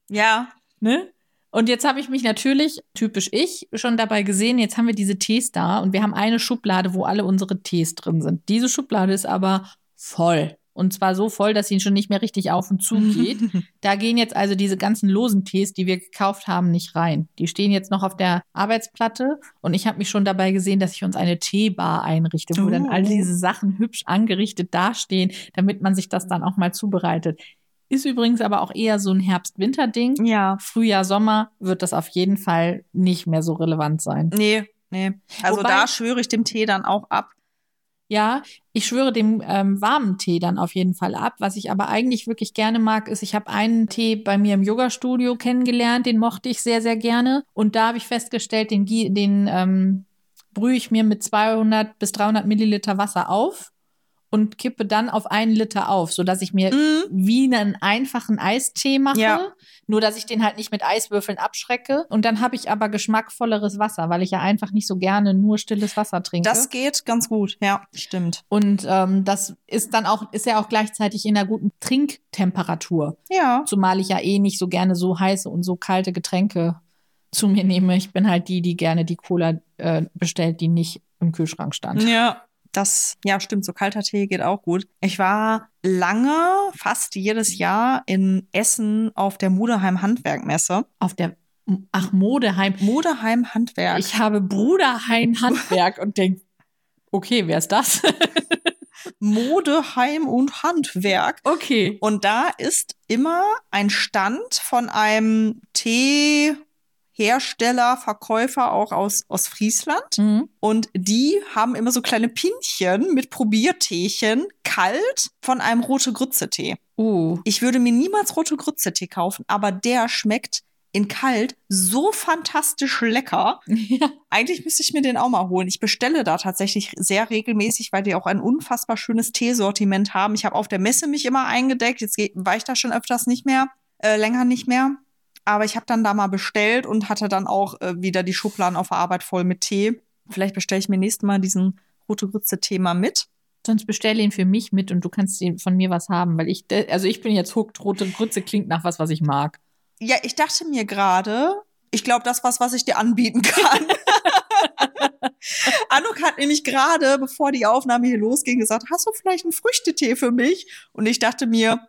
Ja. ne? Und jetzt habe ich mich natürlich, typisch ich, schon dabei gesehen, jetzt haben wir diese Tees da und wir haben eine Schublade, wo alle unsere Tees drin sind. Diese Schublade ist aber voll. Und zwar so voll, dass sie schon nicht mehr richtig auf und zu geht. Da gehen jetzt also diese ganzen losen Tees, die wir gekauft haben, nicht rein. Die stehen jetzt noch auf der Arbeitsplatte und ich habe mich schon dabei gesehen, dass ich uns eine Teebar einrichte, wo dann Oh. all diese Sachen hübsch angerichtet dastehen, damit man sich das dann auch mal zubereitet. Ist übrigens aber auch eher so ein Herbst-Winter-Ding. Ja. Frühjahr, Sommer wird das auf jeden Fall nicht mehr so relevant sein. Nee, nee. Also Wobei- da schwöre ich dem Tee dann auch ab. Ja, ich schwöre dem ähm, warmen Tee dann auf jeden Fall ab. Was ich aber eigentlich wirklich gerne mag, ist, ich habe einen Tee bei mir im Yoga-Studio kennengelernt, den mochte ich sehr, sehr gerne. Und da habe ich festgestellt, den, den ähm, brühe ich mir mit 200 bis 300 Milliliter Wasser auf. Und kippe dann auf einen Liter auf, sodass ich mir Mhm. wie einen einfachen Eistee mache. Ja. Nur, dass ich den halt nicht mit Eiswürfeln abschrecke. Und dann habe ich aber geschmackvolleres Wasser, weil ich ja einfach nicht so gerne nur stilles Wasser trinke. Das geht ganz gut. Ja, stimmt. und ähm, das ist dann auch, ist ja auch gleichzeitig in einer guten Trinktemperatur. Ja. Zumal ich ja eh nicht so gerne so heiße und so kalte Getränke zu mir nehme. Ich bin halt die, die gerne die Cola äh, bestellt, die nicht im Kühlschrank stand. Ja. Das, ja, stimmt, so kalter Tee geht auch gut. Ich war lange, fast jedes Jahr in Essen auf der Mudeheim Handwerkmesse. Auf der, ach, Modeheim. Mudeheim Handwerk. Ich habe Bruderhain Handwerk und denke, okay, wer ist das? Modeheim und Handwerk. okay. Und da ist immer ein Stand von einem Teehersteller, Verkäufer auch aus, aus Friesland. Mhm. Und die haben immer so kleine Pinchen mit Probierteechen, kalt, von einem rote Grütze-Tee. Uh. Ich würde mir niemals rote Grütze-Tee kaufen, aber der schmeckt in kalt so fantastisch lecker. Ja. Eigentlich müsste ich mir den auch mal holen. Ich bestelle da tatsächlich sehr regelmäßig, weil die auch ein unfassbar schönes Teesortiment haben. Ich habe auf der Messe mich immer eingedeckt. Jetzt war ich da schon öfters nicht mehr, äh, länger nicht mehr. Aber ich habe dann da mal bestellt und hatte dann auch äh, wieder die Schubladen auf der Arbeit voll mit Tee. Vielleicht bestelle ich mir nächstes Mal diesen rote Grütze Tee mal mit. Sonst bestelle ihn für mich mit und du kannst von mir was haben, weil ich, also ich bin jetzt hooked. Rote Grütze klingt nach was, was ich mag. Ja, ich dachte mir gerade, ich glaube, das was, was ich dir anbieten kann. Anuk hat nämlich gerade, bevor die Aufnahme hier losging, gesagt, hast du vielleicht einen Früchtetee für mich? Und ich dachte mir,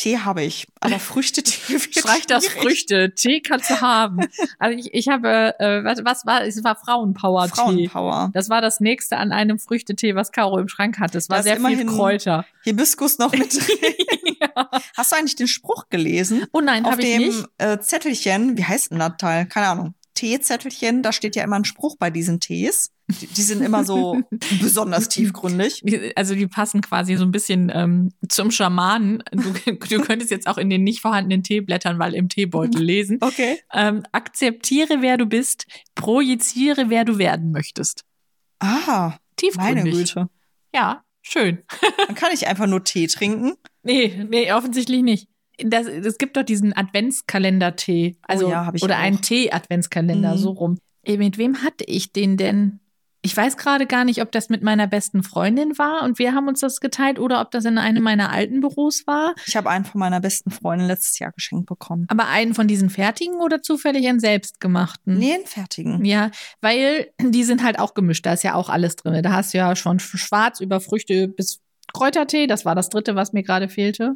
Tee habe ich, aber Früchtetee wird Streich das. Früchte. Tee kannst du haben. Also ich, ich habe, äh, was, was war, es war Frauenpower-Tee. Frauenpower. Das war das nächste an einem Früchtetee, was Caro im Schrank hatte. Es war Da sehr viel Kräuter. Hibiskus noch mit drin. Hast du eigentlich den Spruch gelesen? Oh nein, Auf habe ich dem nicht. äh, Zettelchen, wie heißt denn das Teil? Keine Ahnung. Teezettelchen, da steht ja immer ein Spruch bei diesen Tees. Die, die sind immer so besonders tiefgründig. Also die passen quasi so ein bisschen ähm, zum Schamanen. Du, du könntest jetzt auch in den nicht vorhandenen Tee blättern, weil im Teebeutel lesen. Okay. Ähm, akzeptiere, wer du bist, projiziere, wer du werden möchtest. Ah, meine Tiefgründig. Güte. Ja, schön. Dann kann ich einfach nur Tee trinken. Nee, nee, offensichtlich nicht. Das, es gibt doch diesen Adventskalender-Tee. Also, Oh ja, oder auch. einen Tee-Adventskalender, Mhm. so rum. Mit wem hatte ich den denn? Ich weiß gerade gar nicht, ob das mit meiner besten Freundin war und wir haben uns das geteilt oder ob das in einem meiner alten Büros war. Ich habe einen von meiner besten Freundin letztes Jahr geschenkt bekommen. Aber einen von diesen fertigen oder zufällig einen selbstgemachten? Nee, einen fertigen. Ja, weil die sind halt auch gemischt. Da ist ja auch alles drin. Da hast du ja schon schwarz über Früchte bis Kräutertee. Das war das dritte, was mir gerade fehlte.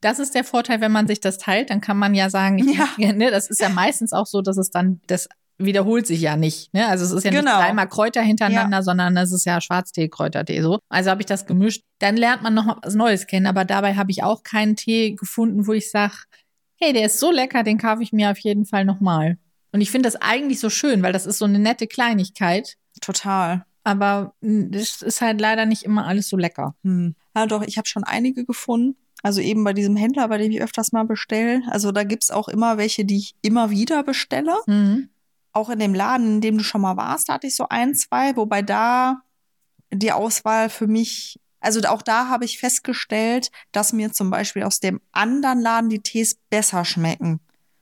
Das ist der Vorteil, wenn man sich das teilt, dann kann man ja sagen, ich, Ja. ne, das ist ja meistens auch so, dass es dann, das wiederholt sich ja nicht. Ne? Also es ist ja Genau. nicht dreimal Kräuter hintereinander, sondern es ist ja Schwarztee, Kräutertee so. Also habe ich das gemischt. Dann lernt man noch mal was Neues kennen, aber dabei habe ich auch keinen Tee gefunden, wo ich sage, hey, der ist so lecker, den kaufe ich mir auf jeden Fall nochmal. Und ich finde das eigentlich so schön, weil das ist so eine nette Kleinigkeit. Total. Aber mh, das ist halt leider nicht immer alles so lecker. Hm. Ja, doch, ich habe schon einige gefunden. Also eben bei diesem Händler, bei dem ich öfters mal bestelle. Also da gibt's auch immer welche, die ich immer wieder bestelle. Mhm. Auch in dem Laden, in dem du schon mal warst, da hatte ich so ein, zwei, wobei da die Auswahl für mich, also auch da habe ich festgestellt, dass mir zum Beispiel aus dem anderen Laden die Tees besser schmecken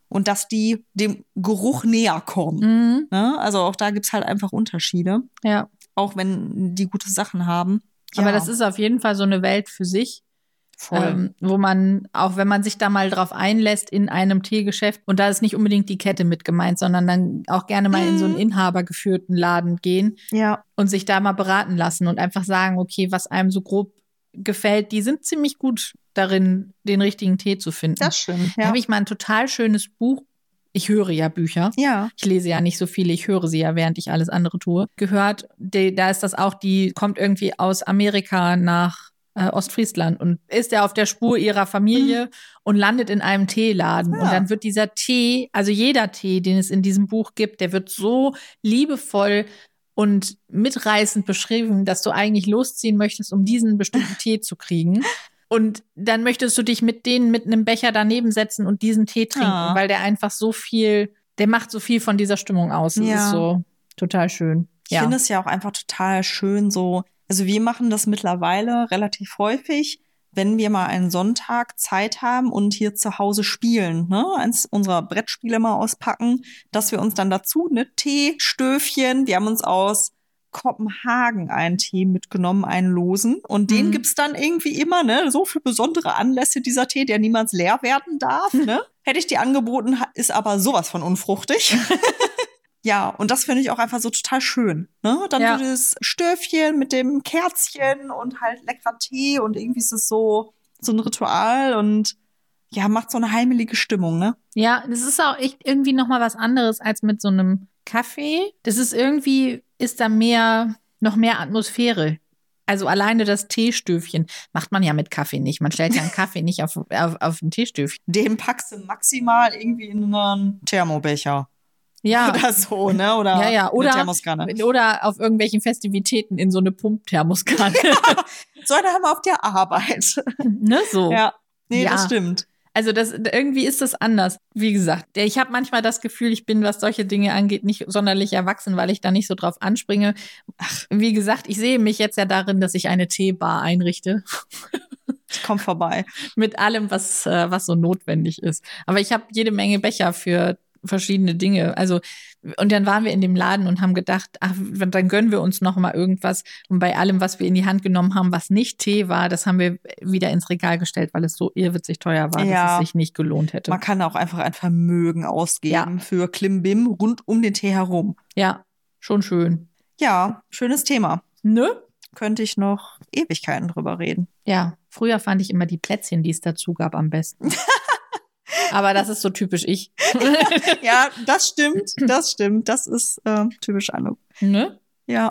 und dass die dem Geruch näher kommen. Mhm. Ne? Also auch da gibt's halt einfach Unterschiede, Ja. auch wenn die gute Sachen haben. Aber Ja, das ist auf jeden Fall so eine Welt für sich. Ähm, wo man, auch wenn man sich da mal drauf einlässt in einem Teegeschäft, und da ist nicht unbedingt die Kette mit gemeint, sondern dann auch gerne mal in so einen Mhm. inhabergeführten Laden gehen ja, und sich da mal beraten lassen und einfach sagen, okay, was einem so grob gefällt, die sind ziemlich gut darin, den richtigen Tee zu finden. das stimmt. Da Ja. habe ich mal ein total schönes Buch. Ich höre ja Bücher. ja. Ich lese ja nicht so viele, ich höre sie ja, während ich alles andere tue. Gehört, da ist das auch, die kommt irgendwie aus Amerika nach äh, Ostfriesland und ist ja auf der Spur ihrer Familie und landet in einem Teeladen. Ah. Und dann wird dieser Tee, also jeder Tee, den es in diesem Buch gibt, der wird so liebevoll und mitreißend beschrieben, dass du eigentlich losziehen möchtest, um diesen bestimmten Tee zu kriegen. Und dann möchtest du dich mit denen mit einem Becher daneben setzen und diesen Tee trinken, Ah. weil der einfach so viel, der macht so viel von dieser Stimmung aus. Das Ja. ist so total schön. Ich finde es ja auch einfach total schön, so Also wir machen das mittlerweile relativ häufig, wenn wir mal einen Sonntag Zeit haben und hier zu Hause spielen, ne, eins unserer Brettspiele mal auspacken, dass wir uns dann dazu eine Teestöfchen, wir haben uns aus Kopenhagen einen Tee mitgenommen, einen losen. Und den Mhm. gibt's dann irgendwie immer, ne? So für besondere Anlässe dieser Tee, der niemals leer werden darf, ne? Hätte ich dir angeboten, ist aber sowas von unfruchtig. ja, und das finde ich auch einfach so total schön. Ne? Dann Ja. so dieses Stöfchen mit dem Kerzchen und halt leckerer Tee und irgendwie ist es so, so ein Ritual und ja, macht so eine heimelige Stimmung, ne? Ja, das ist auch echt irgendwie noch mal was anderes als mit so einem Kaffee. Das ist irgendwie, ist da mehr, noch mehr Atmosphäre. Also alleine das Teestöfchen macht man ja mit Kaffee nicht. Man stellt ja einen Kaffee nicht auf, auf, auf ein Teestöfchen. Den packst du maximal irgendwie in einen Thermobecher Ja. oder so, ne? Oder Ja, ja, oder, Thermoskanne. oder auf irgendwelchen Festivitäten in so eine Pumpthermoskanne. So eine haben wir auf der Arbeit. ne, so. Ja. Nee, Ja. das stimmt. Also das irgendwie ist das anders. Wie gesagt, ich habe manchmal das Gefühl, ich bin, was solche Dinge angeht, nicht sonderlich erwachsen, weil ich da nicht so drauf anspringe. Ach, wie gesagt, ich sehe mich jetzt ja darin, dass ich eine Teebar einrichte Ich komm vorbei. mit allem, was äh, was so notwendig ist. Aber ich habe jede Menge Becher für verschiedene Dinge. Also und dann waren wir in dem Laden und haben gedacht, ach, dann gönnen wir uns noch mal irgendwas. Und bei allem, was wir in die Hand genommen haben, was nicht Tee war, das haben wir wieder ins Regal gestellt, weil es so irrwitzig teuer war, Ja. dass es sich nicht gelohnt hätte. Man kann auch einfach ein Vermögen ausgeben Ja. für Klimbim rund um den Tee herum. Ja, schon schön. Ja, schönes Thema. Ne? Könnte ich noch Ewigkeiten drüber reden. Ja, früher fand ich immer die Plätzchen, die es dazu gab, am besten. Aber das ist so typisch ich. ja, das stimmt. Das stimmt. Das ist äh, typisch Anuk. ne? Ja.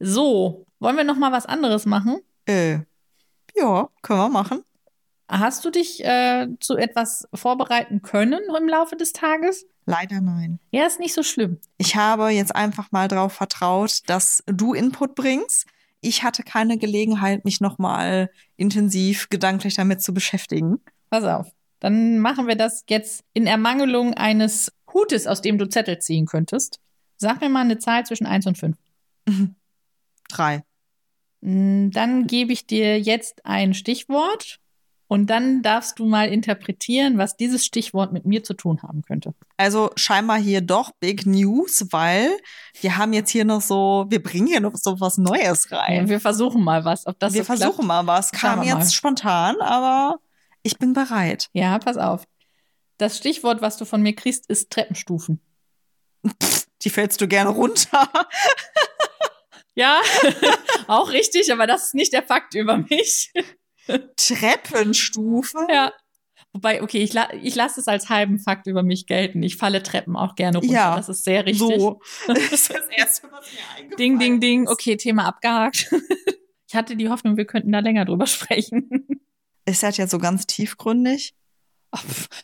So, wollen wir noch mal was anderes machen? Äh, ja, können wir machen. Hast du dich äh, zu etwas vorbereiten können im Laufe des Tages? Leider nein. Ja, ist nicht so schlimm. Ich habe jetzt einfach mal darauf vertraut, dass du Input bringst. Ich hatte keine Gelegenheit, mich nochmal intensiv gedanklich damit zu beschäftigen. Pass auf. Dann machen wir das jetzt in Ermangelung eines Hutes, aus dem du Zettel ziehen könntest. Sag mir mal eine Zahl zwischen 1 und 5. Drei. Mm, Dann gebe ich dir jetzt ein Stichwort und dann darfst du mal interpretieren, was dieses Stichwort mit mir zu tun haben könnte. Also scheinbar hier doch Big News, weil wir haben jetzt hier noch so, wir bringen hier noch so was Neues rein. Wir versuchen mal was, ob das wir so versuchen mal was. Kam wir jetzt mal. spontan, aber ich bin bereit. Ja, pass auf. Das Stichwort, was du von mir kriegst, ist Treppenstufen. Die fällst du gerne runter. Ja, auch richtig, aber das ist nicht der Fakt über mich. Treppenstufe. Ja. Wobei, okay, ich, la ich lasse es als halben Fakt über mich gelten. Ich falle Treppen auch gerne runter. Ja, das ist sehr richtig. So. Das ist das erste, was mir eingefallen Ding, ding, ding. Okay, Thema abgehakt. Ich hatte die Hoffnung, wir könnten da länger drüber sprechen. Ist das jetzt so ganz tiefgründig?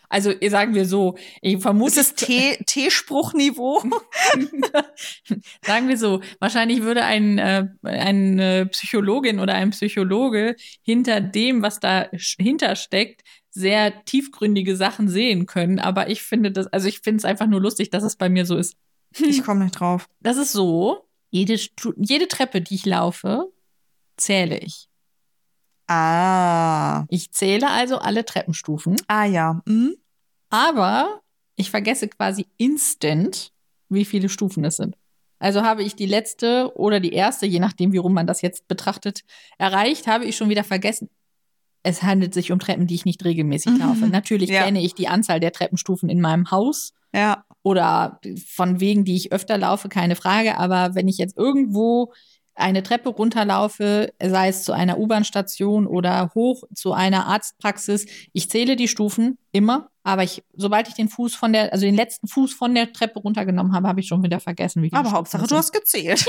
Also, sagen wir so, ich vermute, Ist es Teespruchniveau? sagen wir so, wahrscheinlich würde ein, äh, eine Psychologin oder ein Psychologe hinter dem, was da sch- hintersteckt, sehr tiefgründige Sachen sehen können. Aber ich finde das, also ich finde es einfach nur lustig, dass es bei mir so ist. Ich komme nicht drauf. Das ist so, jede, jede Treppe, die ich laufe, zähle ich. Ah. Ich zähle also alle Treppenstufen, Ah ja. Hm? aber ich vergesse quasi instant, wie viele Stufen es sind. Also habe ich die letzte oder die erste, je nachdem, wie rum man das jetzt betrachtet, erreicht, habe ich schon wieder vergessen. Es handelt sich um Treppen, die ich nicht regelmäßig Mhm. laufe. Natürlich Ja. kenne ich die Anzahl der Treppenstufen in meinem Haus Ja. oder von Wegen, die ich öfter laufe, keine Frage. Aber wenn ich jetzt irgendwo eine Treppe runterlaufe, sei es zu einer U-Bahn-Station oder hoch zu einer Arztpraxis, ich zähle die Stufen immer, aber ich, sobald ich den Fuß von der, also den letzten Fuß von der Treppe runtergenommen habe, habe ich schon wieder vergessen, wie viele Aber Stufen Hauptsache, es du sind. hast gezählt.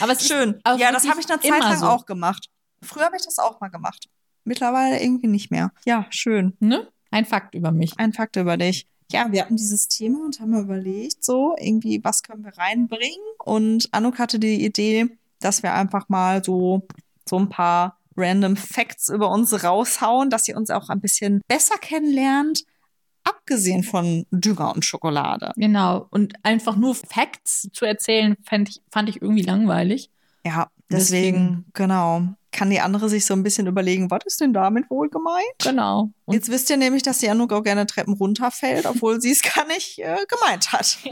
Aber es ist Schön. auch Ja, das habe ich eine Zeit lang so. auch gemacht. Früher habe ich das auch mal gemacht. Mittlerweile irgendwie nicht mehr. Ja, schön. ne? ein Fakt über mich. Ein Fakt über dich. Ja, wir hatten dieses Thema und haben überlegt, so irgendwie, was können wir reinbringen? Und Anuk hatte die Idee, dass wir einfach mal so, so ein paar random Facts über uns raushauen, dass ihr uns auch ein bisschen besser kennenlernt, abgesehen von Dünger und Schokolade. Genau. Und einfach nur Facts zu erzählen, fand ich, fand ich irgendwie langweilig. Ja, Deswegen, genau, kann die andere sich so ein bisschen überlegen, was ist denn damit wohl gemeint? Genau. Und Jetzt wisst ihr nämlich, dass die Anouk auch gerne Treppen runterfällt, obwohl sie es gar nicht äh, gemeint hat.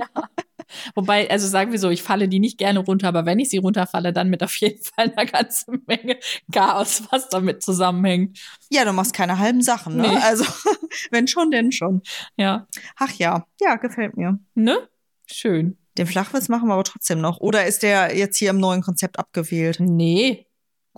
Wobei, also sagen wir so, ich falle die nicht gerne runter, aber wenn ich sie runterfalle, dann mit auf jeden Fall einer ganzen Menge Chaos, was damit zusammenhängt. Ja, du machst keine halben Sachen, ne? Nee. Also, wenn schon, denn schon. Ja. Ach ja, ja, gefällt mir. Ne? Schön. Den Flachwitz machen wir aber trotzdem noch. Oder ist der jetzt hier im neuen Konzept abgewählt? Nee.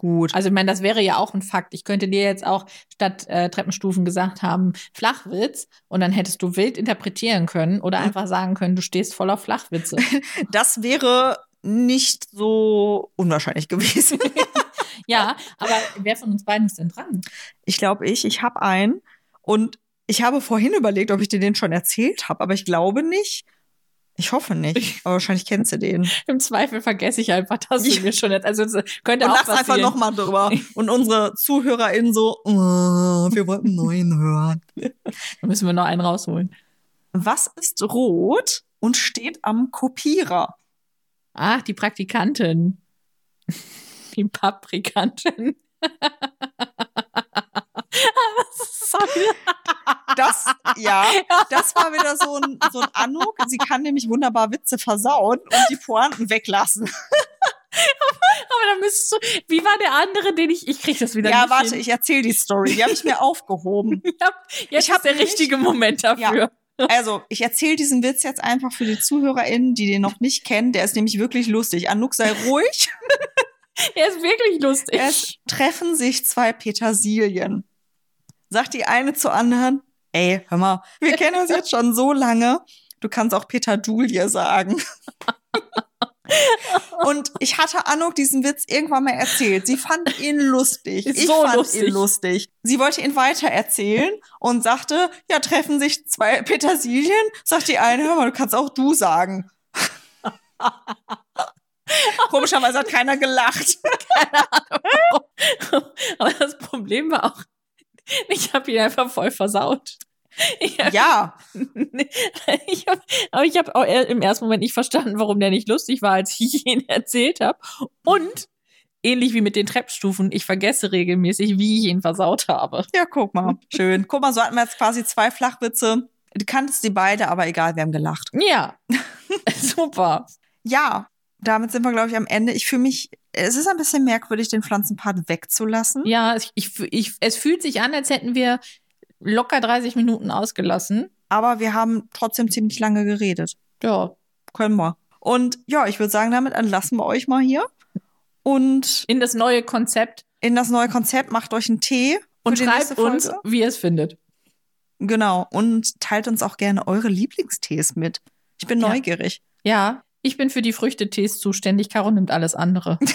Gut. Also ich meine, das wäre ja auch ein Fakt. Ich könnte dir jetzt auch statt äh, Treppenstufen gesagt haben, Flachwitz, und dann hättest du wild interpretieren können oder einfach sagen können, du stehst voll auf Flachwitze. Das wäre nicht so unwahrscheinlich gewesen. ja, aber wer von uns beiden ist denn dran? Ich glaube, ich, ich habe einen. Und ich habe vorhin überlegt, ob ich dir den schon erzählt habe, aber ich glaube nicht. Ich hoffe nicht. Aber wahrscheinlich kennst du den. Im Zweifel vergesse ich einfach, dass du mir schon jetzt, also könnte Und auch lass einfach nochmal drüber. Und unsere ZuhörerInnen so, oh, wir wollten einen neuen hören. Da müssen wir noch einen rausholen. Was ist rot und steht am Kopierer? Ach, die Praktikantin. Die Paprikantin. Das, ja, das war wieder so ein, so ein Anuk. Sie kann nämlich wunderbar Witze versauen und die Pointen weglassen. Aber dann müsstest du, wie war der andere, den ich, ich krieg das wieder ja, nicht warte, hin. ich erzähle die Story. Die habe ich mir aufgehoben. Ja, jetzt Ich hab ist der richtige Moment dafür. Also, ich erzähle diesen Witz jetzt einfach für die ZuhörerInnen, die den noch nicht kennen. Der ist nämlich wirklich lustig. Anuk, sei ruhig. Er ist wirklich lustig. Es treffen sich zwei Petersilien. Sagt die eine zur anderen, ey, hör mal, wir kennen uns jetzt schon so lange. Du kannst auch Peterdulie sagen. Und ich hatte Anuk diesen Witz irgendwann mal erzählt. Sie fand ihn lustig. Ist ich so fand lustig. ihn lustig. Sie wollte ihn weiter erzählen und sagte, ja, treffen sich zwei Petersilien. Sagt die eine, hör mal, du kannst auch du sagen. Komischerweise hat keiner gelacht. Aber das Problem war auch, ich habe ihn einfach voll versaut. Hab, Ja, ich hab, aber ich habe auch im ersten Moment nicht verstanden, warum der nicht lustig war, als ich ihn erzählt habe. Und ähnlich wie mit den Treppstufen, ich vergesse regelmäßig, wie ich ihn versaut habe. Ja, guck mal. Schön. Guck mal, so hatten wir jetzt quasi zwei Flachwitze. Du kanntest die beide, aber egal, wir haben gelacht. Ja, super. Ja, damit sind wir, glaube ich, am Ende. Ich fühle mich, es ist ein bisschen merkwürdig, den Pflanzenpart wegzulassen. Ja, ich, ich, es fühlt sich an, als hätten wir locker 30 Minuten ausgelassen. Aber wir haben trotzdem ziemlich lange geredet. Ja, Können wir. Und ja, ich würde sagen, damit entlassen wir euch mal hier. Und in das neue Konzept in das neue Konzept macht euch einen Tee. und schreibt uns, wie ihr es findet. Genau. Und teilt uns auch gerne eure Lieblingstees mit. Ich bin Ja. neugierig. Ja, ich bin für die Früchtetees zuständig. Caro nimmt alles andere.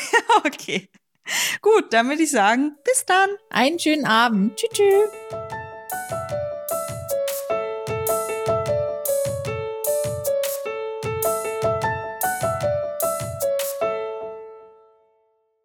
Okay. Gut, dann würde ich sagen, bis dann. Einen schönen Abend. Tschüss. tschüss.